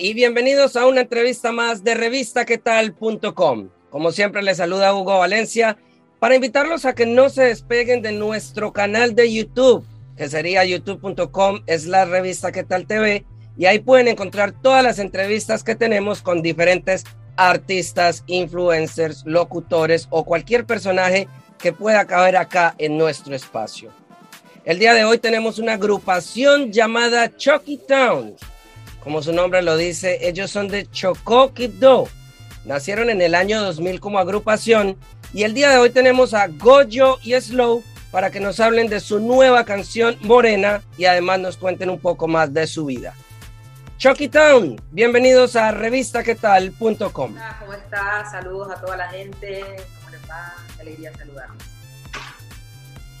Y bienvenidos a una entrevista más de revistaquetal.com. Como siempre les saluda Hugo Valencia para invitarlos a que no se despeguen de nuestro canal de YouTube, que sería youtube.com es la revista que tal TV y ahí pueden encontrar todas las entrevistas que tenemos con diferentes artistas, influencers, locutores o cualquier personaje que pueda caber acá en nuestro espacio. El día de hoy tenemos una agrupación llamada Chucky Town como su nombre lo dice, ellos son de Chocó Do. Nacieron en el año 2000 como agrupación y el día de hoy tenemos a Gojo y Slow para que nos hablen de su nueva canción Morena y además nos cuenten un poco más de su vida. Chucky Town, bienvenidos a revistaquetal.com. Hola, ¿cómo estás? Saludos a toda la gente. ¿Cómo les va? Qué alegría saludarlos.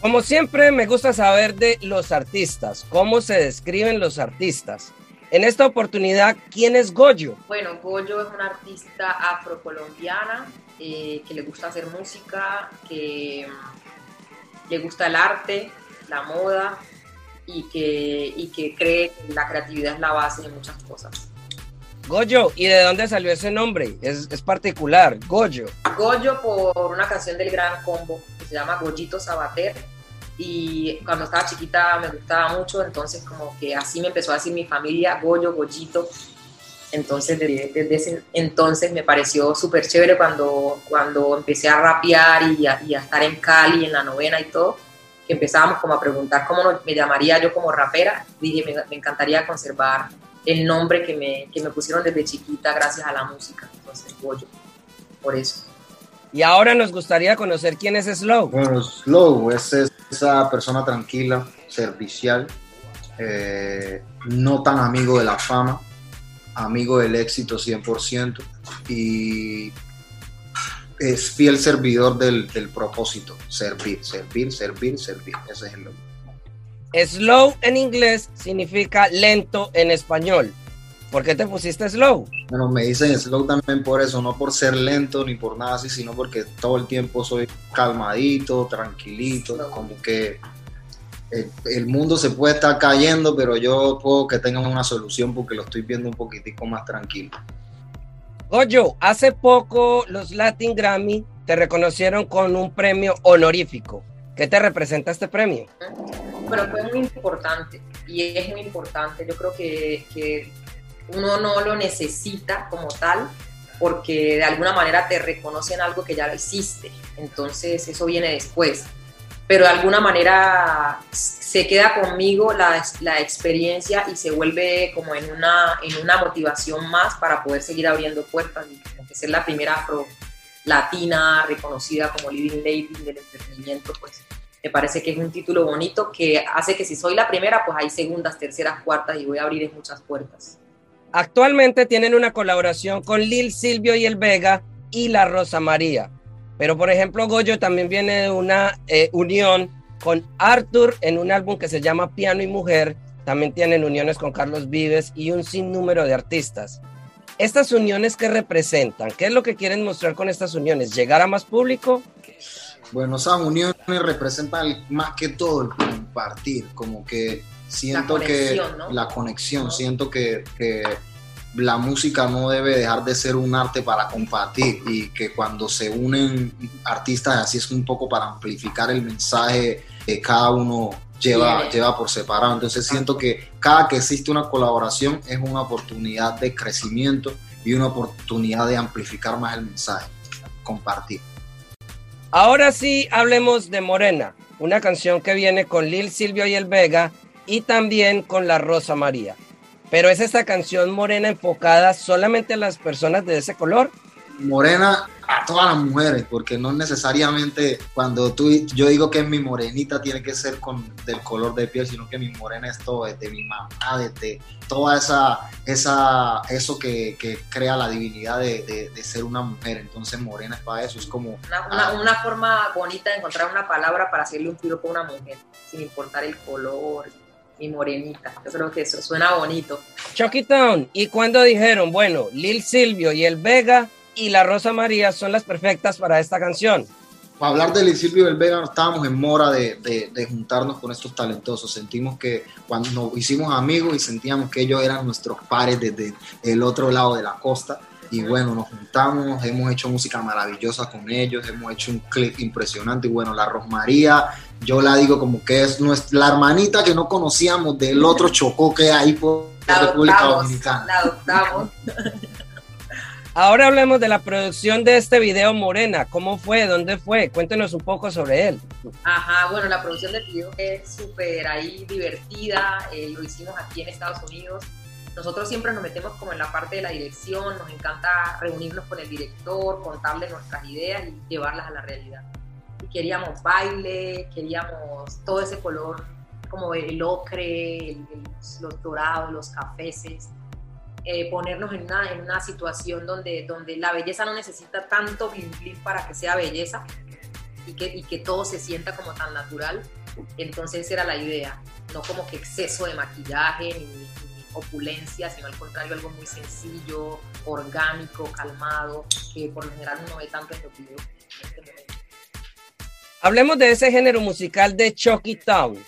Como siempre, me gusta saber de los artistas, cómo se describen los artistas. En esta oportunidad, ¿quién es Goyo? Bueno, Goyo es una artista afrocolombiana eh, que le gusta hacer música, que mm, le gusta el arte, la moda y que, y que cree que la creatividad es la base de muchas cosas. Goyo, ¿y de dónde salió ese nombre? Es, es particular, Goyo. Goyo por una canción del Gran Combo que se llama Goyito Sabater y cuando estaba chiquita me gustaba mucho, entonces como que así me empezó a decir mi familia, Goyo, Goyito. Entonces desde, ese entonces me pareció súper chévere cuando, cuando empecé a rapear y a, y a, estar en Cali, en la novena y todo, que empezábamos como a preguntar cómo me llamaría yo como rapera. Dije, me, me encantaría conservar el nombre que me, que me pusieron desde chiquita gracias a la música. Entonces, Goyo, por eso. Y ahora nos gustaría conocer quién es Slow. Bueno, Slow es esa persona tranquila, servicial, eh, no tan amigo de la fama, amigo del éxito 100% y es fiel servidor del, del propósito, servir, servir, servir, servir. Ese es el nombre. Slow en inglés significa lento en español. ¿Por qué te pusiste slow? Bueno, me dicen slow también por eso, no por ser lento ni por nada así, sino porque todo el tiempo soy calmadito, tranquilito, como que el, el, mundo se puede estar cayendo, pero yo puedo que tengan una solución porque lo estoy viendo un poquitico más tranquilo. Goyo, hace poco los Latin Grammy te reconocieron con un premio honorífico. ¿Qué te representa este premio? Bueno, fue muy importante y es muy importante. Yo creo que, que uno no lo necesita como tal porque de alguna manera te reconocen algo que ya lo hiciste, entonces eso viene después. Pero de alguna manera se queda conmigo la, la experiencia y se vuelve como en una, en una motivación más para poder seguir abriendo puertas y ser la primera afro latina reconocida como Living Lady del entretenimiento, pues me parece que es un título bonito que hace que si soy la primera, pues hay segundas, terceras, cuartas y voy a abrir muchas puertas. Actualmente tienen una colaboración con Lil Silvio y el Vega y la Rosa María. Pero por ejemplo, Goyo también viene de una eh, unión con Arthur en un álbum que se llama Piano y Mujer. También tienen uniones con Carlos Vives y un sinnúmero de artistas. ¿Estas uniones qué representan? ¿Qué es lo que quieren mostrar con estas uniones? ¿Llegar a más público? Bueno, esas uniones representan más que todo el compartir, como que siento La conexión, que ¿no? la conexión, siento que, que la música no debe dejar de ser un arte para compartir y que cuando se unen artistas así es un poco para amplificar el mensaje que cada uno lleva, lleva por separado. Entonces siento que cada que existe una colaboración es una oportunidad de crecimiento y una oportunidad de amplificar más el mensaje, compartir. Ahora sí, hablemos de Morena, una canción que viene con Lil Silvio y el Vega y también con la Rosa María. Pero es esta canción morena enfocada solamente a las personas de ese color morena a todas las mujeres, porque no necesariamente cuando tú, yo digo que es mi morenita tiene que ser con del color de piel, sino que mi morena es todo, desde mi mamá, desde toda esa, esa eso que, que crea la divinidad de, de, ser una mujer. Entonces morena es para eso, es como... Una, una, ah, una forma bonita de encontrar una palabra para hacerle un tiro con una mujer, sin importar el color, mi morenita. Yo creo que eso suena bonito. Chucky Town, ¿y cuando dijeron, bueno, Lil Silvio y el Vega y la Rosa María son las perfectas para esta canción? Para hablar de Lil Silvio y el Vega, estábamos en mora de, de, juntarnos con estos talentosos. Sentimos que cuando nos hicimos amigos y sentíamos que ellos eran nuestros pares desde el otro lado de la costa y bueno, nos juntamos, hemos hecho música maravillosa con ellos, hemos hecho un clip impresionante y bueno, la Rosmaría, yo la digo como que es nuestra, la hermanita que no conocíamos del otro chocó que hay por la República Dominicana. La adoptamos. Ahora hablemos de la producción de este video Morena. ¿Cómo fue? ¿Dónde fue? Cuéntenos un poco sobre él. Ajá, bueno, la producción del video es súper ahí divertida. Eh, lo hicimos aquí en Estados Unidos nosotros siempre nos metemos como en la parte de la dirección, nos encanta reunirnos con el director, contarle nuestras ideas y llevarlas a la realidad. Y queríamos baile, queríamos todo ese color como el ocre, los dorados, los cafeses, eh, ponernos en una, en una situación donde, donde la belleza no necesita tanto blin para que sea belleza y que, y que todo se sienta como tan natural. Entonces era la idea, no como que exceso de maquillaje ni, opulencia, sino al contrario algo muy sencillo, orgánico, calmado, que por lo general uno ve tanto en los videos este Hablemos de ese género musical de Chucky Town.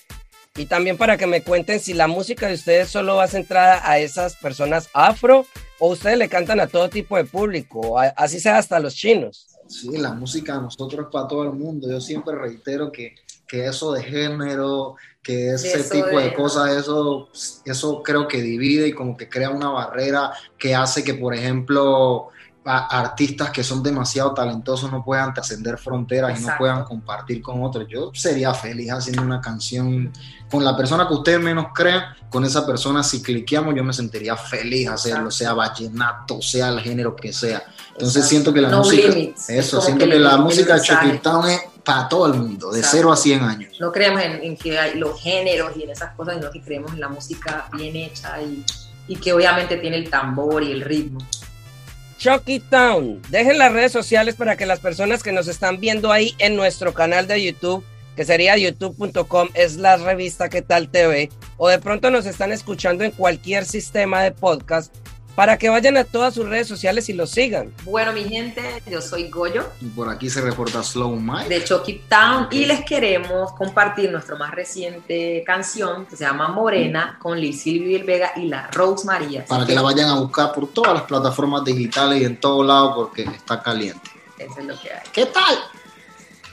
Y también para que me cuenten si la música de ustedes solo va centrada a esas personas afro o ustedes le cantan a todo tipo de público, así sea hasta los chinos. Sí, la música de nosotros es para todo el mundo. Yo siempre reitero que, que eso de género, que ese tipo de, cosas, eso, eso creo que divide y como que crea una barrera que hace que, por ejemplo, artistas que son demasiado talentosos no puedan trascender fronteras y no puedan compartir con otros. Yo sería feliz haciendo una canción con la persona que ustedes menos creen, con esa persona si cliqueamos yo me sentiría feliz hacerlo, sea vallenato, sea el género que sea. Entonces siento que la música, eso, siento que, la música de Chucky es para todo el mundo, de 0 a 100 años. No creemos en, que hay los géneros y en esas cosas, sino que creemos en la música bien hecha y, y que obviamente tiene el tambor y el ritmo. Chucky Town, dejen las redes sociales para que las personas que nos están viendo ahí en nuestro canal de YouTube, que sería youtube.com, es la revista que tal TV, o de pronto nos están escuchando en cualquier sistema de podcast, para que vayan a todas sus redes sociales y los sigan. Bueno, mi gente, yo soy Goyo. Y por aquí se reporta Slow Mike. De Chucky Town. Y les queremos compartir nuestra más reciente canción que se llama Morena con Liz Silvio Vega y la Rose María. Para que, la vayan a buscar por todas las plataformas digitales y en todos lados porque está caliente. Eso es lo que hay. ¿Qué tal?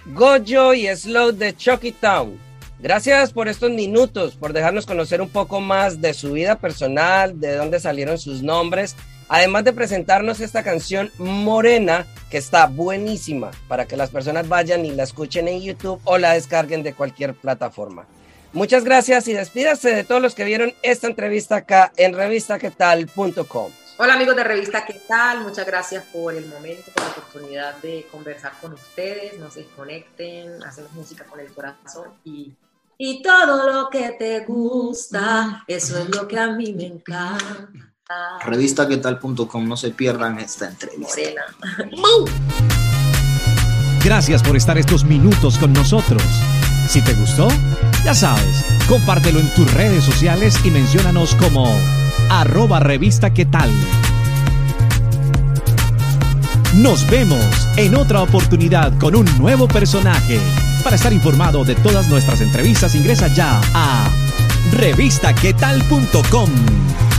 Goyo y Slow de Chucky Town. Gracias por estos minutos, por dejarnos conocer un poco más de su vida personal, de dónde salieron sus nombres, además de presentarnos esta canción Morena, que está buenísima para que las personas vayan y la escuchen en YouTube o la descarguen de cualquier plataforma. Muchas gracias y despídase de todos los que vieron esta entrevista acá en revistaquetal.com. Hola amigos de Revista ¿Qué tal? Muchas gracias por el momento, por la oportunidad de conversar con ustedes. No se desconecten, hacemos música con el corazón y y todo lo que te gusta, eso es lo que a mí me encanta. Revistaquetal.com, no se pierdan esta entrevista. Gracias por estar estos minutos con nosotros. Si te gustó, ya sabes, compártelo en tus redes sociales y menciónanos como arroba revista qué tal. Nos vemos en otra oportunidad con un nuevo personaje. Para estar informado de todas nuestras entrevistas, ingresa ya a revistaquetal.com.